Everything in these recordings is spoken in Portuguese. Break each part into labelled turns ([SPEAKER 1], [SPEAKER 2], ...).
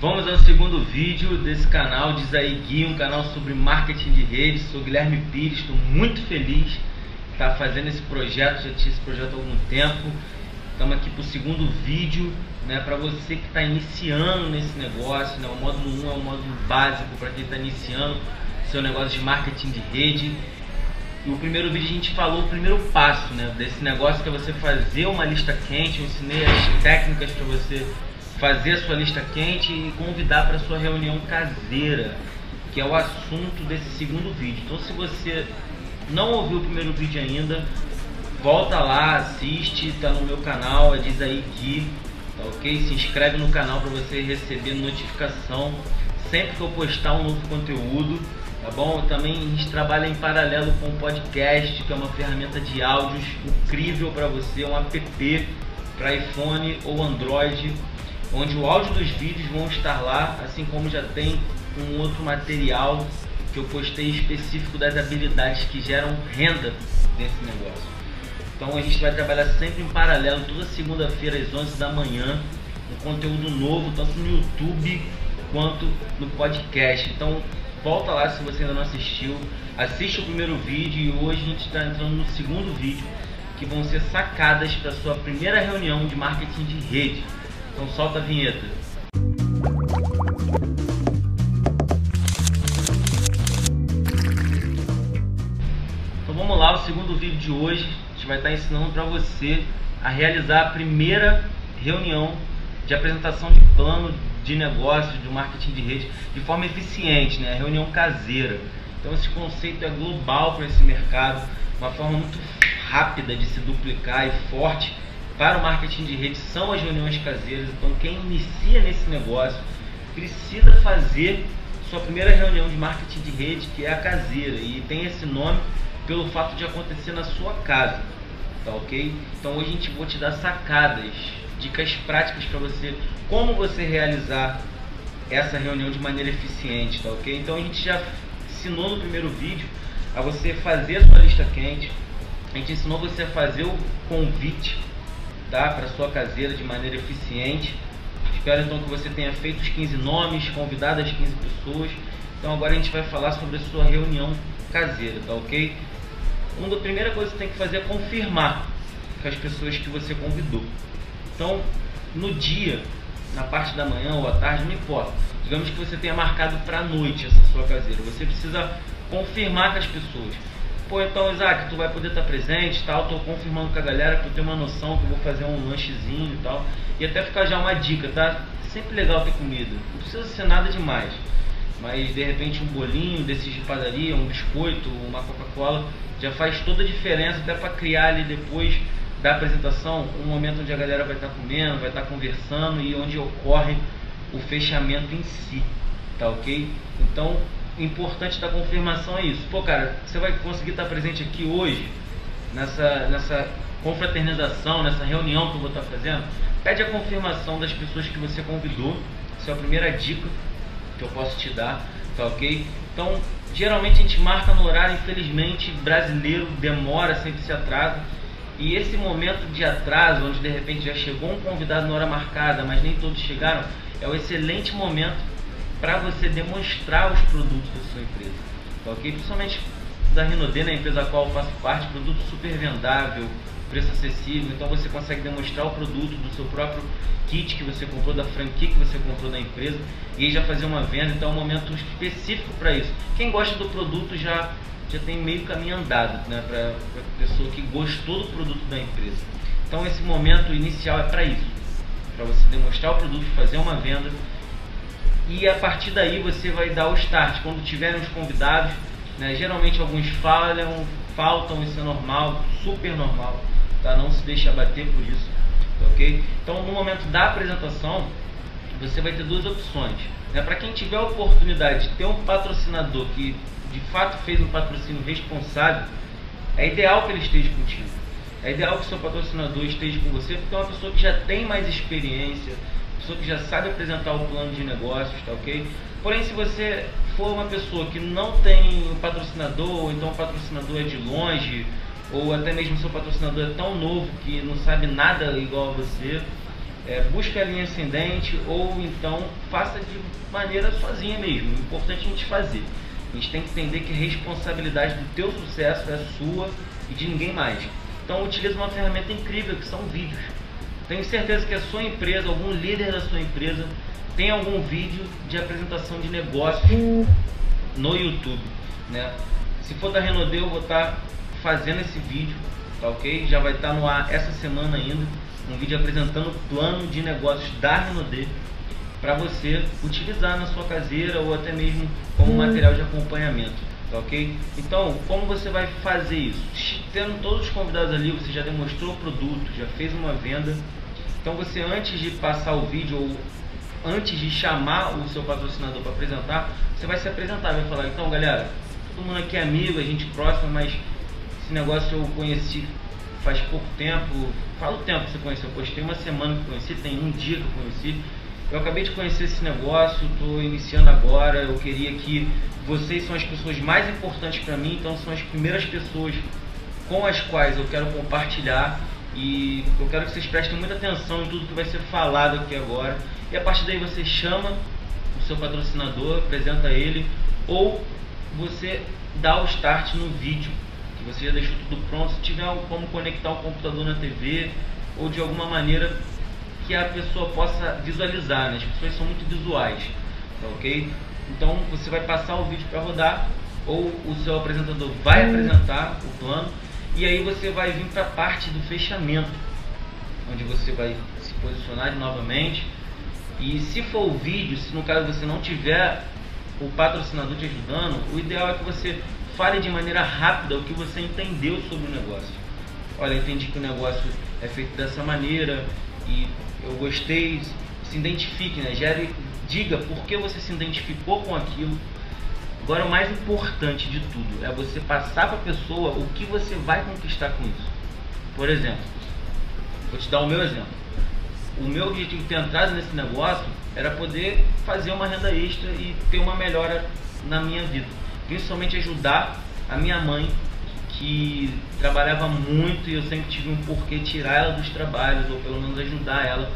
[SPEAKER 1] Vamos ao segundo vídeo desse canal, diz aí Gui, um canal sobre marketing de redes. Sou Guilherme Pires, estou muito feliz de estar fazendo esse projeto, já tinha esse projeto há algum tempo. Estamos aqui para o segundo vídeo, né, para você que está iniciando nesse negócio. Né, o módulo 1 é o módulo básico para quem está iniciando seu negócio de marketing de rede. E o primeiro vídeo a gente falou o primeiro passo né, desse negócio que é você fazer uma lista quente. Eu ensinei as técnicas para você fazer a sua lista quente e convidar para sua reunião caseira, que é o assunto desse segundo vídeo. Então, se você não ouviu o primeiro vídeo ainda, volta lá, assiste, está no meu canal, diz aí que, tá ok? Se inscreve no canal para você receber notificação sempre que eu postar um novo conteúdo, tá bom? Também a gente trabalha em paralelo com o podcast, que é uma ferramenta de áudios incrível para você, um app para iPhone ou Android onde o áudio dos vídeos vão estar lá, assim como já tem um outro material que eu postei específico das habilidades que geram renda nesse negócio. Então a gente vai trabalhar sempre em paralelo, toda segunda-feira às 11 da manhã, um conteúdo novo, tanto no YouTube quanto no podcast. Então volta lá se você ainda não assistiu, assiste o primeiro vídeo e hoje a gente está entrando no segundo vídeo, que vão ser sacadas para sua primeira reunião de marketing de rede. Então solta a vinheta. Então vamos lá, o segundo vídeo de hoje a gente vai estar ensinando para você a realizar a primeira reunião de apresentação de plano de negócio, de marketing de rede, de forma eficiente, né? A reunião caseira. Então esse conceito é global para esse mercado, uma forma muito rápida de se duplicar e forte para o marketing de rede são as reuniões caseiras. Então, quem inicia nesse negócio precisa fazer sua primeira reunião de marketing de rede, que é a caseira, e tem esse nome pelo fato de acontecer na sua casa, tá ok? Então, hoje a gente vou te dar sacadas, dicas práticas para você, como você realizar essa reunião de maneira eficiente, tá ok? Então, a gente já ensinou no primeiro vídeo a você fazer a sua lista quente, a gente ensinou você a fazer o convite tá? para sua caseira de maneira eficiente. Espero então que você tenha feito os 15 nomes, convidado as 15 pessoas. Então agora a gente vai falar sobre a sua reunião caseira, tá ok? Uma da primeira coisa que você tem que fazer é confirmar com as pessoas que você convidou. Então, no dia, na parte da manhã ou à tarde, não importa. Digamos que você tenha marcado para a noite essa sua caseira. Você precisa confirmar com as pessoas. Pô, então, Isaac, tu vai poder estar presente tal. Tô confirmando com a galera que eu tenho uma noção que eu vou fazer um lanchezinho e tal. E até ficar já uma dica, tá? Sempre legal ter comida. Não precisa ser nada demais. Mas de repente um bolinho desses de padaria, um biscoito, uma Coca-Cola, já faz toda a diferença até para criar ali depois da apresentação um momento onde a galera vai estar comendo, vai estar conversando e onde ocorre o fechamento em si, tá ok? Então importante da confirmação é isso. Pô, cara, você vai conseguir estar presente aqui hoje, nessa, nessa confraternização, nessa reunião que eu vou estar fazendo? Pede a confirmação das pessoas que você convidou. Essa é a primeira dica que eu posso te dar, tá ok? Então, geralmente a gente marca no horário, infelizmente, brasileiro demora, sempre se atrasa. E esse momento de atraso, onde de repente já chegou um convidado na hora marcada, mas nem todos chegaram, é um excelente momento para você demonstrar os produtos da sua empresa. Ok? Principalmente da Rinode, na empresa a qual eu faço parte, produto super vendável, preço acessível, então você consegue demonstrar o produto do seu próprio kit que você comprou, da franquia que você comprou da empresa e aí já fazer uma venda, então é um momento específico para isso. Quem gosta do produto já, já tem meio caminho andado né, para a pessoa que gostou do produto da empresa. Então esse momento inicial é para isso, para você demonstrar o produto, fazer uma venda e a partir daí você vai dar o start. Quando tiverem os convidados, né, geralmente alguns falham, faltam, isso é normal, super normal, tá? Não se deixe abater por isso, ok? Então no momento da apresentação, você vai ter duas opções. Né? Para quem tiver a oportunidade de ter um patrocinador que de fato fez um patrocínio responsável, é ideal que ele esteja contigo. É ideal que seu patrocinador esteja com você, porque é uma pessoa que já tem mais experiência, pessoa que já sabe apresentar o plano de negócios, tá ok? Porém, se você for uma pessoa que não tem um patrocinador, ou então o patrocinador é de longe, ou até mesmo seu patrocinador é tão novo que não sabe nada igual a você, é, busque a linha ascendente ou então faça de maneira sozinha mesmo. O importante é a gente fazer. A gente tem que entender que a responsabilidade do teu sucesso é sua e de ninguém mais. Então utilize uma ferramenta incrível que são vídeos. Tenho certeza que a sua empresa, algum líder da sua empresa, tem algum vídeo de apresentação de negócios no YouTube. Né? Se for da Renault, eu vou estar tá fazendo esse vídeo, tá ok? Já vai estar tá no ar essa semana ainda um vídeo apresentando o plano de negócios da Renaudet para você utilizar na sua caseira ou até mesmo como material de acompanhamento, ok? Então, como você vai fazer isso? Tendo todos os convidados ali, você já demonstrou o produto, já fez uma venda. Então, você antes de passar o vídeo ou antes de chamar o seu patrocinador para apresentar, você vai se apresentar, vai falar, então galera, todo mundo aqui é amigo, a gente próximo, mas esse negócio eu conheci faz pouco tempo, fala o tempo que você conheceu, pois tem uma semana que conheci, tem um dia que eu conheci. Eu acabei de conhecer esse negócio, estou iniciando agora. Eu queria que vocês são as pessoas mais importantes para mim, então são as primeiras pessoas com as quais eu quero compartilhar e eu quero que vocês prestem muita atenção em tudo que vai ser falado aqui agora. E a partir daí você chama o seu patrocinador, apresenta ele ou você dá o start no vídeo você já deixou tudo pronto. Se tiver como conectar o computador na TV ou de alguma maneira que a pessoa possa visualizar, né? As pessoas são muito visuais, tá ok? Então você vai passar o vídeo para rodar ou o seu apresentador vai apresentar o plano e aí você vai vir para a parte do fechamento, onde você vai se posicionar novamente. E se for o vídeo, se no caso você não tiver o patrocinador te ajudando, o ideal é que você fale de maneira rápida o que você entendeu sobre o negócio. Olha, entendi que o negócio é feito dessa maneira e eu gostei. Se identifique, né? Gere, diga por que você se identificou com aquilo. Agora, o mais importante de tudo é você passar para a pessoa o que você vai conquistar com isso. Por exemplo, vou te dar o meu exemplo. O meu objetivo de ter entrado nesse negócio era poder fazer uma renda extra e ter uma melhora na minha vida principalmente ajudar a minha mãe, que trabalhava muito e eu sempre tive um porquê tirar ela dos trabalhos, ou pelo menos ajudar ela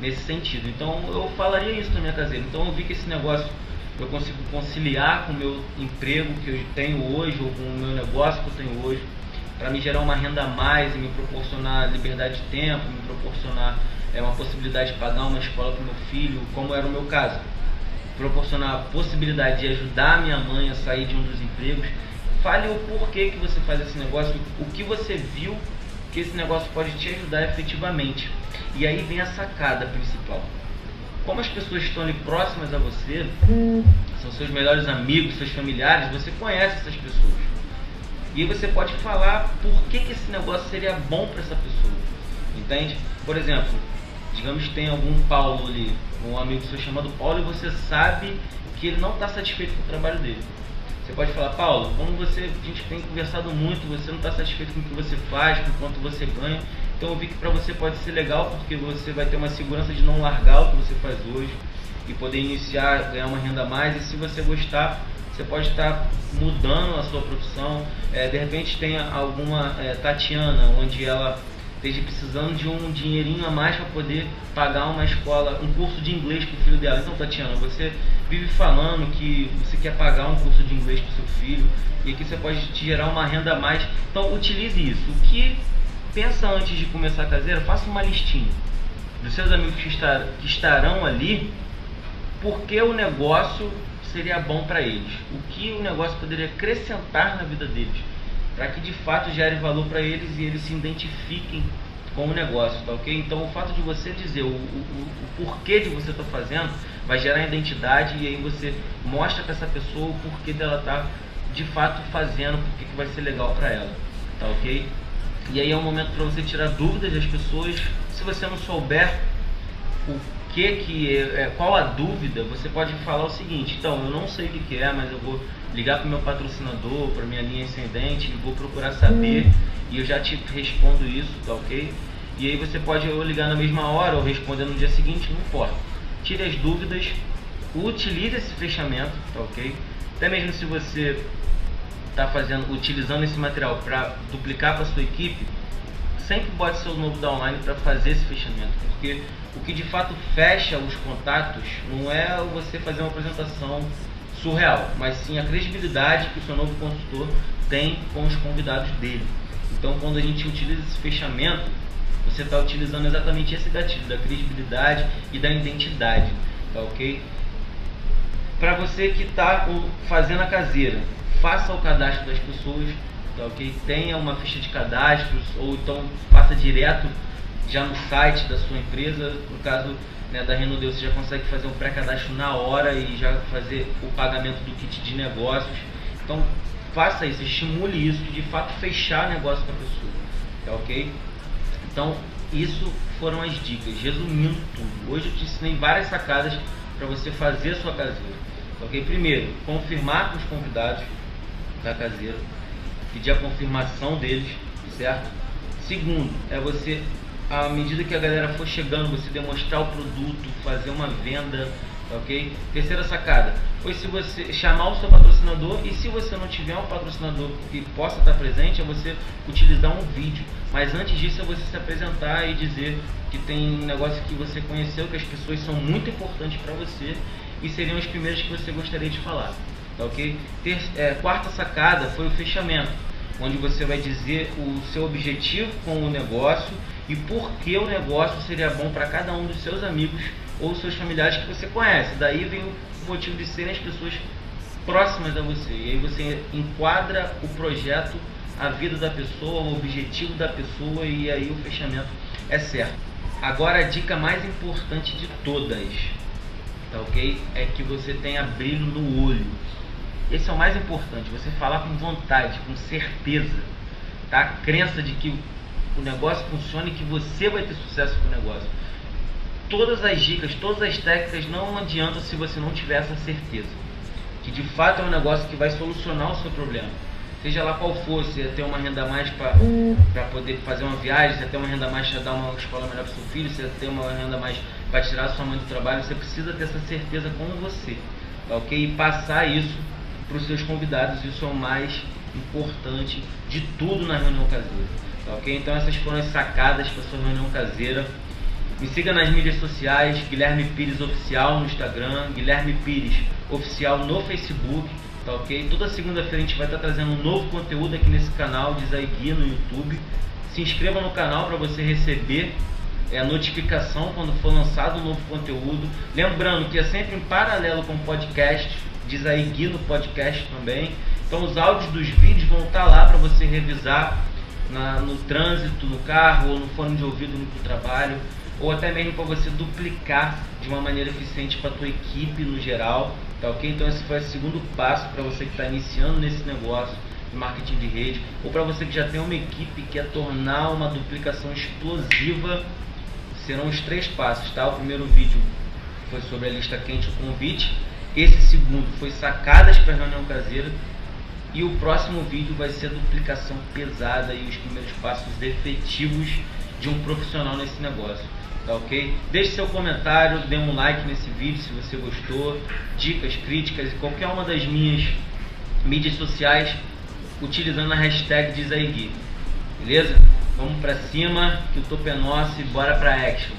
[SPEAKER 1] nesse sentido. Então eu falaria isso na minha caseira. Então eu vi que esse negócio eu consigo conciliar com o meu emprego que eu tenho hoje, ou com o meu negócio que eu tenho hoje, para me gerar uma renda a mais e me proporcionar liberdade de tempo, me proporcionar é, uma possibilidade de pagar uma escola para meu filho, como era o meu caso proporcionar a possibilidade de ajudar minha mãe a sair de um dos empregos. Fale o porquê que você faz esse negócio, o que você viu que esse negócio pode te ajudar efetivamente. E aí vem a sacada principal. Como as pessoas estão ali próximas a você, são seus melhores amigos, seus familiares, você conhece essas pessoas. E aí você pode falar por que, que esse negócio seria bom para essa pessoa. Entende? Por exemplo, digamos que tem algum Paulo ali, um amigo seu chamado Paulo, e você sabe que ele não está satisfeito com o trabalho dele. Você pode falar, Paulo, como você, a gente tem conversado muito, você não está satisfeito com o que você faz, com quanto você ganha. Então eu vi que para você pode ser legal porque você vai ter uma segurança de não largar o que você faz hoje e poder iniciar, ganhar uma renda a mais. E se você gostar, você pode estar mudando a sua profissão. É, de repente tem alguma é, Tatiana, onde ela esteja precisando de um dinheirinho a mais para poder pagar uma escola, um curso de inglês para o filho dela. Então, Tatiana, você vive falando que você quer pagar um curso de inglês para o seu filho e aqui você pode te gerar uma renda a mais. Então, utilize isso. O que pensa antes de começar a caseira, faça uma listinha dos seus amigos que, estar, que estarão ali, porque o negócio seria bom para eles, o que o negócio poderia acrescentar na vida deles para que de fato gere valor para eles e eles se identifiquem com o negócio, tá ok? Então o fato de você dizer o, o, o porquê de você tá fazendo vai gerar identidade e aí você mostra para essa pessoa o porquê dela tá de fato fazendo, porque que vai ser legal para ela, tá ok? E aí é um momento para você tirar dúvidas das pessoas. Se você não souber o que que é, é, qual a dúvida, você pode falar o seguinte, então, eu não sei o que, que é, mas eu vou ligar para o meu patrocinador, para minha linha ascendente, vou procurar saber e eu já te respondo isso, tá ok? E aí você pode ou ligar na mesma hora ou responder no dia seguinte, não importa. Tire as dúvidas, utilize esse fechamento, tá ok? Até mesmo se você está fazendo, utilizando esse material para duplicar para sua equipe, sempre bote seu novo downline para fazer esse fechamento, porque o que de fato fecha os contatos não é você fazer uma apresentação surreal, mas sim a credibilidade que o seu novo consultor tem com os convidados dele. Então, quando a gente utiliza esse fechamento, você está utilizando exatamente esse gatilho da credibilidade e da identidade, tá ok? Para você que está fazendo a caseira, faça o cadastro das pessoas, ok? Tenha uma ficha de cadastros ou então faça direto já no site da sua empresa, no caso né, da Renodeu, você já consegue fazer um pré-cadastro na hora e já fazer o pagamento do kit de negócios. Então faça isso, estimule isso, de fato fechar negócio com a pessoa, tá ok? Então isso foram as dicas, resumindo tudo. Hoje eu te ensinei várias sacadas para você fazer sua caseira. Tá ok? Primeiro, confirmar com os convidados da caseira, pedir a confirmação deles, certo? Segundo, é você à medida que a galera for chegando, você demonstrar o produto, fazer uma venda, ok? Terceira sacada, foi se você chamar o seu patrocinador e se você não tiver um patrocinador que possa estar presente, é você utilizar um vídeo. Mas antes disso é você se apresentar e dizer que tem um negócio que você conheceu, que as pessoas são muito importantes para você e seriam os primeiros que você gostaria de falar, tá ok? Ter, é, quarta sacada foi o fechamento, onde você vai dizer o seu objetivo com o negócio e por que o negócio seria bom para cada um dos seus amigos ou seus familiares que você conhece. Daí vem o motivo de serem as pessoas próximas a você. E aí você enquadra o projeto, a vida da pessoa, o objetivo da pessoa e aí o fechamento é certo. Agora a dica mais importante de todas, tá ok? É que você tenha brilho no olho. Esse é o mais importante, você falar com vontade, com certeza, tá? A crença de que o negócio funcione e que você vai ter sucesso com o negócio. Todas as dicas, todas as técnicas não adiantam se você não tiver essa certeza. Que de fato é um negócio que vai solucionar o seu problema. Seja lá qual for, se é ter uma renda mais para poder fazer uma viagem, se é ter uma renda mais para dar uma escola melhor para seu filho, se é ter uma renda mais para tirar sua mãe do trabalho, você precisa ter essa certeza com você. Tá ok? E passar isso para os seus convidados, isso é o mais importante de tudo na reunião caseira. Tá ok? Então essas foram as sacadas para sua reunião caseira. Me siga nas mídias sociais, Guilherme Pires Oficial no Instagram, Guilherme Pires Oficial no Facebook, tá ok? Toda segunda-feira a gente vai estar trazendo um novo conteúdo aqui nesse canal de Zaigui no YouTube. Se inscreva no canal para você receber é, a notificação quando for lançado um novo conteúdo. Lembrando que é sempre em paralelo com o podcast, diz aí Gui no podcast também. Então os áudios dos vídeos vão estar lá para você revisar na, no trânsito, no carro, ou no fone de ouvido no trabalho, ou até mesmo para você duplicar de uma maneira eficiente para a tua equipe no geral, tá ok? Então esse foi o segundo passo para você que está iniciando nesse negócio de marketing de rede, ou para você que já tem uma equipe que quer tornar uma duplicação explosiva, serão os três passos, tá? O primeiro vídeo foi sobre a lista quente, o convite, esse segundo foi sacadas para reunião caseira, e o próximo vídeo vai ser a duplicação pesada e os primeiros passos efetivos de um profissional nesse negócio. Tá ok? Deixe seu comentário, dê um like nesse vídeo se você gostou, dicas, críticas e qualquer uma das minhas mídias sociais utilizando a hashtag Dizaigui. Beleza? Vamos pra cima, que o topo é nosso e bora pra action.